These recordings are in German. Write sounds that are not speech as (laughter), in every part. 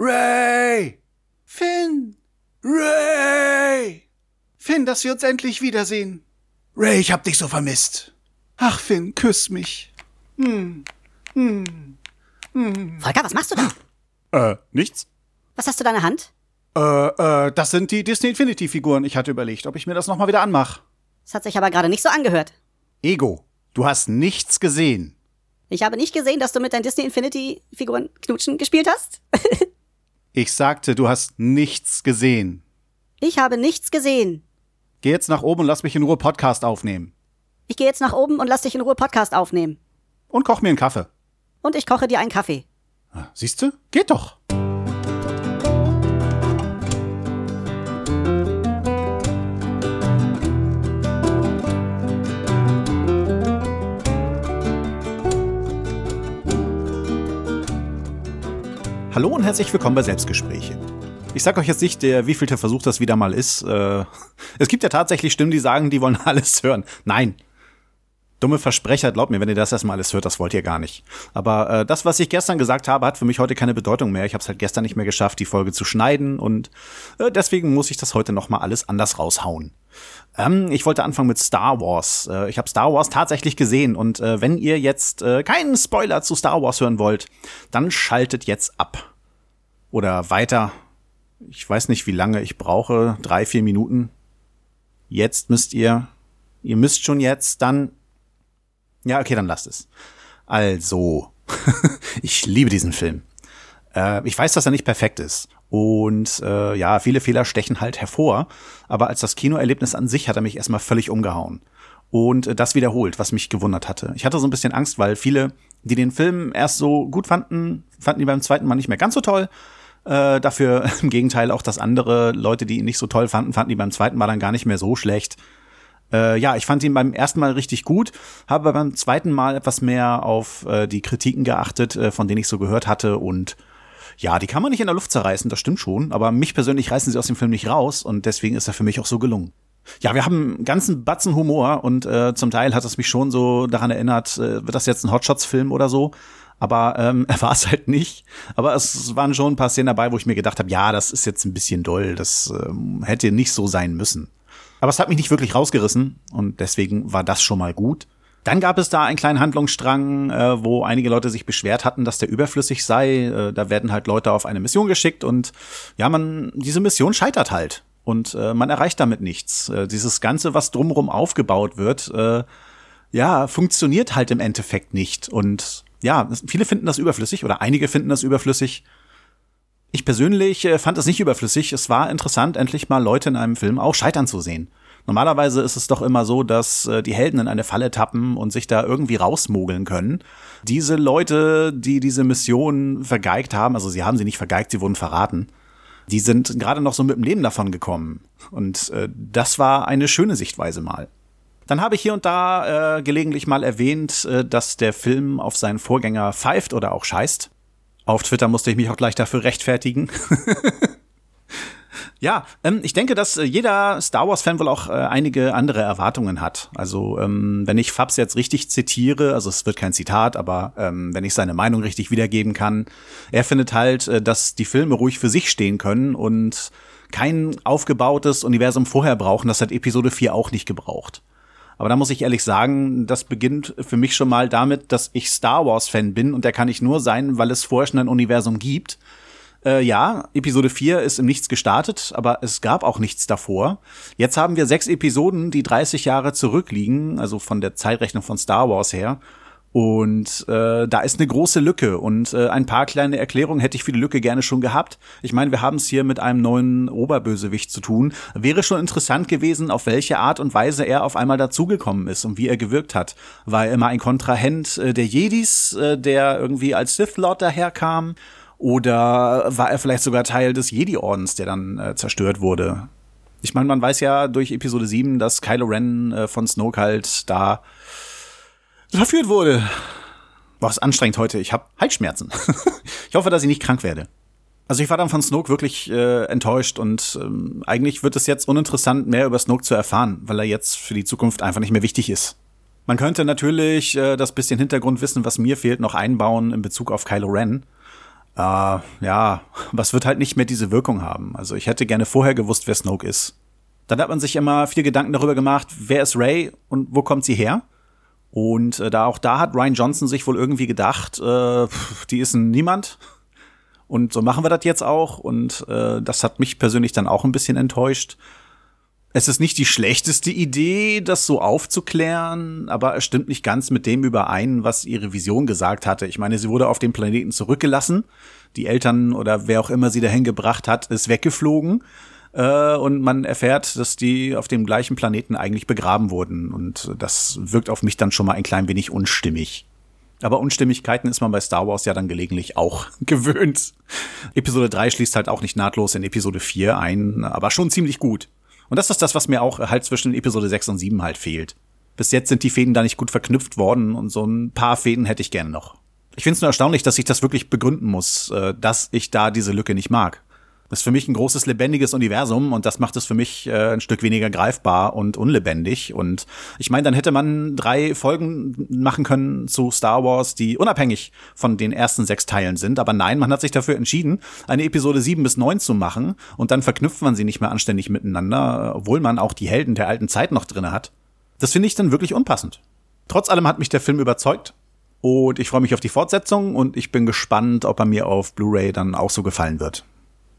Ray! Finn! Ray! Finn, dass wir uns endlich wiedersehen. Ray, ich hab dich so vermisst. Ach, Finn, küss mich. Hm. Hm. Hm. Volker, was machst du da? Äh, nichts. Was hast du da in der Hand? Äh, äh, das sind die Disney Infinity Figuren. Ich hatte überlegt, ob ich mir das nochmal wieder anmache. Das hat sich aber gerade nicht so angehört. Ego, du hast nichts gesehen. Ich habe nicht gesehen, dass du mit deinen Disney Infinity Figuren Knutschen gespielt hast. (laughs) ich sagte, du hast nichts gesehen. Ich habe nichts gesehen. Geh jetzt nach oben und lass mich in Ruhe Podcast aufnehmen. Ich gehe jetzt nach oben und lass dich in Ruhe Podcast aufnehmen. Und koch mir einen Kaffee. Und ich koche dir einen Kaffee. Ah, siehst du? Geht doch. Hallo und herzlich willkommen bei Selbstgespräche. Ich sag euch jetzt nicht, der wievielte Versuch das wieder mal ist. Äh, (laughs) es gibt ja tatsächlich Stimmen, die sagen, die wollen (laughs) alles hören. Nein. Dumme Versprecher, glaubt mir, wenn ihr das erstmal alles hört, das wollt ihr gar nicht. Aber äh, das, was ich gestern gesagt habe, hat für mich heute keine Bedeutung mehr. Ich habe es halt gestern nicht mehr geschafft, die Folge zu schneiden und äh, deswegen muss ich das heute nochmal alles anders raushauen. Ähm, ich wollte anfangen mit Star Wars. Äh, ich habe Star Wars tatsächlich gesehen und äh, wenn ihr jetzt äh, keinen Spoiler zu Star Wars hören wollt, dann schaltet jetzt ab. Oder weiter. Ich weiß nicht, wie lange ich brauche. Drei, vier Minuten. Jetzt müsst ihr, ihr müsst schon jetzt dann. Ja, okay, dann lasst es. Also, (laughs) ich liebe diesen Film. Äh, ich weiß, dass er nicht perfekt ist. Und äh, ja, viele Fehler stechen halt hervor. Aber als das Kinoerlebnis an sich hat er mich erstmal völlig umgehauen. Und äh, das wiederholt, was mich gewundert hatte. Ich hatte so ein bisschen Angst, weil viele, die den Film erst so gut fanden, fanden ihn beim zweiten Mal nicht mehr ganz so toll. Äh, dafür (laughs) im Gegenteil auch, dass andere Leute, die ihn nicht so toll fanden, fanden ihn beim zweiten Mal dann gar nicht mehr so schlecht. Äh, ja, ich fand ihn beim ersten Mal richtig gut, habe beim zweiten Mal etwas mehr auf äh, die Kritiken geachtet, äh, von denen ich so gehört hatte und ja, die kann man nicht in der Luft zerreißen, das stimmt schon, aber mich persönlich reißen sie aus dem Film nicht raus und deswegen ist er für mich auch so gelungen. Ja, wir haben einen ganzen Batzen Humor und äh, zum Teil hat es mich schon so daran erinnert, äh, wird das jetzt ein Hotshots-Film oder so? Aber ähm, (laughs) er war es halt nicht. Aber es waren schon ein paar Szenen dabei, wo ich mir gedacht habe, ja, das ist jetzt ein bisschen doll, das ähm, hätte nicht so sein müssen. Aber es hat mich nicht wirklich rausgerissen und deswegen war das schon mal gut. Dann gab es da einen kleinen Handlungsstrang, äh, wo einige Leute sich beschwert hatten, dass der überflüssig sei. Äh, da werden halt Leute auf eine Mission geschickt und ja, man, diese Mission scheitert halt. Und äh, man erreicht damit nichts. Äh, dieses Ganze, was drumherum aufgebaut wird, äh, ja, funktioniert halt im Endeffekt nicht. Und ja, viele finden das überflüssig oder einige finden das überflüssig. Ich persönlich äh, fand es nicht überflüssig. Es war interessant, endlich mal Leute in einem Film auch scheitern zu sehen. Normalerweise ist es doch immer so, dass äh, die Helden in eine Falle tappen und sich da irgendwie rausmogeln können. Diese Leute, die diese Mission vergeigt haben, also sie haben sie nicht vergeigt, sie wurden verraten, die sind gerade noch so mit dem Leben davon gekommen. Und äh, das war eine schöne Sichtweise mal. Dann habe ich hier und da gelegentlich mal erwähnt, äh, dass der Film auf seinen Vorgänger pfeift oder auch scheißt. Auf Twitter musste ich mich auch gleich dafür rechtfertigen. (laughs) Ja, ähm, ich denke, dass äh, jeder Star Wars-Fan wohl auch äh, einige andere Erwartungen hat. Also, ähm, wenn ich Fabs jetzt richtig zitiere, also es wird kein Zitat, aber ähm, wenn ich seine Meinung richtig wiedergeben kann, er findet halt, äh, dass die Filme ruhig für sich stehen können und kein aufgebautes Universum vorher brauchen. Das hat Episode 4 auch nicht gebraucht. Aber da muss ich ehrlich sagen, das beginnt für mich schon mal damit, dass ich Star Wars-Fan bin und der kann ich nur sein, weil es vorher schon ein Universum gibt äh, ja, Episode 4 ist im Nichts gestartet, aber es gab auch nichts davor. Jetzt haben wir sechs Episoden, die 30 Jahre zurückliegen, also von der Zeitrechnung von Star Wars her. Und äh, da ist eine große Lücke und äh, ein paar kleine Erklärungen hätte ich für die Lücke gerne schon gehabt. Ich meine, wir haben es hier mit einem neuen Oberbösewicht zu tun. Wäre schon interessant gewesen, auf welche Art und Weise er auf einmal dazugekommen ist und wie er gewirkt hat. War er immer ein Kontrahent äh, der Jedis, äh, der irgendwie als Sith Lord daherkam? Oder war er vielleicht sogar Teil des Jedi-Ordens, der dann äh, zerstört wurde? Ich meine, man weiß ja durch Episode 7, dass Kylo Ren äh, von Snoke halt da verführt wurde. War es anstrengend heute. Ich habe Halsschmerzen. (laughs) ich hoffe, dass ich nicht krank werde. Also ich war dann von Snoke wirklich äh, enttäuscht und ähm, eigentlich wird es jetzt uninteressant, mehr über Snoke zu erfahren, weil er jetzt für die Zukunft einfach nicht mehr wichtig ist. Man könnte natürlich äh, das bisschen Hintergrundwissen, was mir fehlt, noch einbauen in Bezug auf Kylo Ren. äh, ja, was wird halt nicht mehr diese Wirkung haben. Also ich hätte gerne vorher gewusst, wer Snoke ist. Dann hat man sich immer viel Gedanken darüber gemacht, wer ist Ray und wo kommt sie her? Und äh, da auch da hat Ryan Johnson sich wohl irgendwie gedacht, äh, die ist ein Niemand. Und so machen wir das jetzt auch. Und äh, das hat mich persönlich dann auch ein bisschen enttäuscht. Es ist nicht die schlechteste Idee, das so aufzuklären, aber es stimmt nicht ganz mit dem überein, was ihre Vision gesagt hatte. Ich meine, sie wurde auf dem Planeten zurückgelassen. Die Eltern oder wer auch immer sie dahin gebracht hat, ist weggeflogen. Äh, und man erfährt, dass die auf dem gleichen Planeten eigentlich begraben wurden. Und das wirkt auf mich dann schon mal ein klein wenig unstimmig. Aber Unstimmigkeiten ist man bei Star Wars ja dann gelegentlich auch (laughs) gewöhnt. Episode 3 schließt halt auch nicht nahtlos in Episode 4 ein, aber schon ziemlich gut. Und das ist das, was mir auch halt zwischen Episode 6 und 7 halt fehlt. Bis jetzt sind die Fäden da nicht gut verknüpft worden und so ein paar Fäden hätte ich gerne noch. Ich finde es nur erstaunlich, dass ich das wirklich begründen muss, äh, dass ich da diese Lücke nicht mag. Das ist für mich ein großes lebendiges Universum und das macht es für mich äh, ein Stück weniger greifbar und unlebendig. Und ich meine, dann hätte man drei Folgen machen können zu Star Wars, die unabhängig von den ersten sechs Teilen sind. Aber nein, man hat sich dafür entschieden, eine Episode sieben bis neun zu machen und dann verknüpft man sie nicht mehr anständig miteinander, obwohl man auch die Helden der alten Zeit noch drinne hat. Das finde ich dann wirklich unpassend. Trotz allem hat mich der Film überzeugt. Und ich freue mich auf die Fortsetzung und ich bin gespannt, ob er mir auf Blu-ray dann auch so gefallen wird.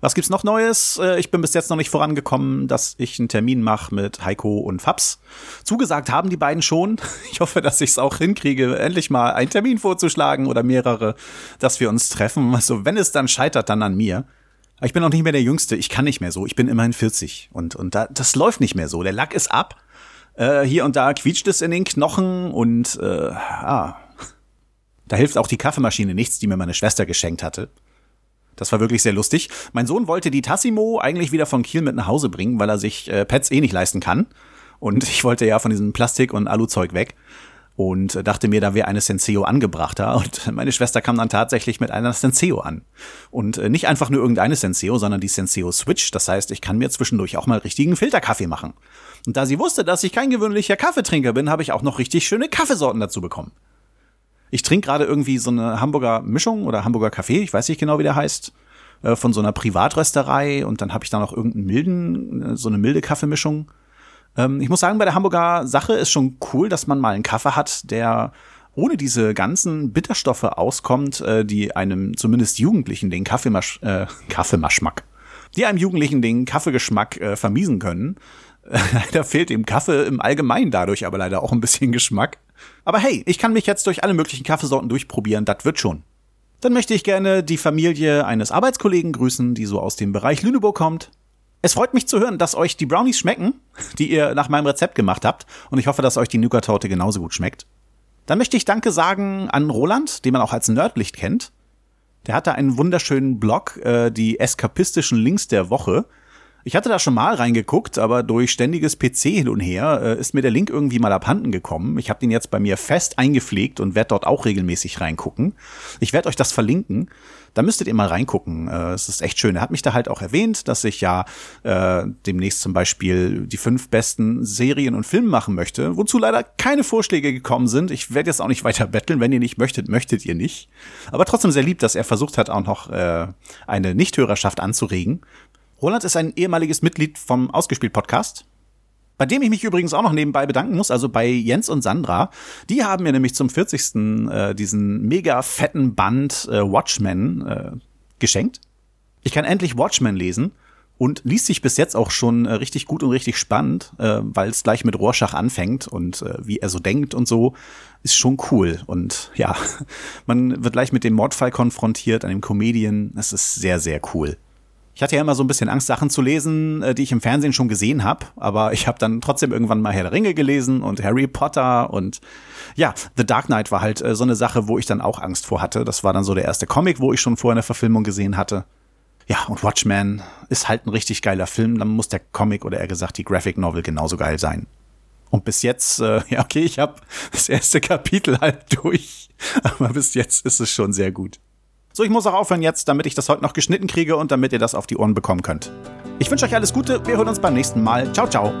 Was gibt's noch Neues? Äh, ich bin bis jetzt noch nicht vorangekommen, dass ich einen Termin mache mit Heiko und Fabs. Zugesagt haben die beiden schon. (laughs) Ich hoffe, dass ich es auch hinkriege, endlich mal einen Termin vorzuschlagen oder mehrere, dass wir uns treffen. Also wenn es dann scheitert, dann an mir. Ich bin auch nicht mehr der Jüngste. Ich kann nicht mehr so. Ich bin immerhin 40 und und da, das läuft nicht mehr so. Der Lack ist ab. Äh, hier und da quietscht es in den Knochen und äh, ah, da hilft auch die Kaffeemaschine nichts, die mir meine Schwester geschenkt hatte. Das war wirklich sehr lustig. Mein Sohn wollte die Tassimo eigentlich wieder von Kiel mit nach Hause bringen, weil er sich äh, Pets eh nicht leisten kann. Und (laughs) ich wollte ja von diesem Plastik- und Aluzeug weg. Und äh, dachte mir, da wäre eine Senseo angebrachter. Und (laughs) meine Schwester kam dann tatsächlich mit einer Senseo an. Und äh, nicht einfach nur irgendeine Senseo, sondern die Senseo Switch. Das heißt, ich kann mir zwischendurch auch mal richtigen Filterkaffee machen. Und da sie wusste, dass ich kein gewöhnlicher Kaffeetrinker bin, habe ich auch noch richtig schöne Kaffeesorten dazu bekommen. Ich trinke gerade irgendwie so eine Hamburger Mischung oder Hamburger Kaffee, ich weiß nicht genau, wie der heißt, äh, von so einer Privatrösterei und dann habe ich da noch irgendeinen milden, äh, so eine milde Kaffeemischung. Ähm, ich muss sagen, bei der Hamburger Sache ist schon cool, dass man mal einen Kaffee hat, der ohne diese ganzen Bitterstoffe auskommt, äh, die einem zumindest Jugendlichen den Kaffeemasch, äh, (laughs) Kaffeemaschmack, die einem Jugendlichen den Kaffeegeschmack äh, vermiesen können. (laughs) Leider fehlt dem Kaffee im Allgemeinen dadurch aber leider auch ein bisschen Geschmack. Aber hey, ich kann mich jetzt durch alle möglichen Kaffeesorten durchprobieren, das wird schon. Dann möchte ich gerne die Familie eines Arbeitskollegen grüßen, die so aus dem Bereich Lüneburg kommt. Es freut mich zu hören, dass euch die Brownies schmecken, (laughs) die ihr nach meinem Rezept gemacht habt. Und ich hoffe, dass euch die Nougat-Torte genauso gut schmeckt. Dann möchte ich Danke sagen an Roland, den man auch als Nerdlicht kennt. Der hat da einen wunderschönen Blog, äh, die eskapistischen Links der Woche. Ich hatte da schon mal reingeguckt, aber durch ständiges PC hin und her äh, ist mir der Link irgendwie mal abhanden gekommen. Ich habe den jetzt bei mir fest eingepflegt und werde dort auch regelmäßig reingucken. Ich werde euch das verlinken. Da müsstet ihr mal reingucken. Äh, es ist echt schön. Er hat mich da halt auch erwähnt, dass ich ja äh, demnächst zum Beispiel die fünf besten Serien und Filme machen möchte, wozu leider keine Vorschläge gekommen sind. Ich werde jetzt auch nicht weiter betteln. Wenn ihr nicht möchtet, möchtet ihr nicht. Aber trotzdem sehr lieb, dass er versucht hat, auch noch äh, eine Nichthörerschaft anzuregen. Roland ist ein ehemaliges Mitglied vom Ausgespielt-Podcast, bei dem ich mich übrigens auch noch nebenbei bedanken muss, also bei Jens und Sandra. Die haben mir nämlich zum 40. Äh, diesen mega fetten Band äh, Watchmen äh, geschenkt. Ich kann endlich Watchmen lesen und liest sich bis jetzt auch schon äh, richtig gut und richtig spannend, äh, weil es gleich mit Rorschach anfängt und äh, wie er so denkt und so, ist schon cool. Und ja, (laughs) man wird gleich mit dem Mordfall konfrontiert, einem Comedian. Es ist sehr, sehr cool. Ich hatte ja immer so ein bisschen Angst, Sachen zu lesen, äh, die ich im Fernsehen schon gesehen habe, aber ich habe dann trotzdem irgendwann mal Herr der Ringe gelesen und Harry Potter und ja, The Dark Knight war halt äh, so eine Sache, wo ich dann auch Angst vor hatte. Das war dann so der erste Comic, wo ich schon vorher eine Verfilmung gesehen hatte. Ja, und Watchmen ist halt ein richtig geiler Film, dann muss der Comic oder eher gesagt die Graphic Novel genauso geil sein. Und bis jetzt, äh, (laughs) ja, okay, ich habe das erste Kapitel halt (laughs) durch, aber bis jetzt ist es schon sehr gut. So, ich muss auch aufhören jetzt, damit ich das heute noch geschnitten kriege und damit ihr das auf die Ohren bekommen könnt. Ich wünsche euch alles Gute, wir hören uns beim nächsten Mal. Ciao, ciao.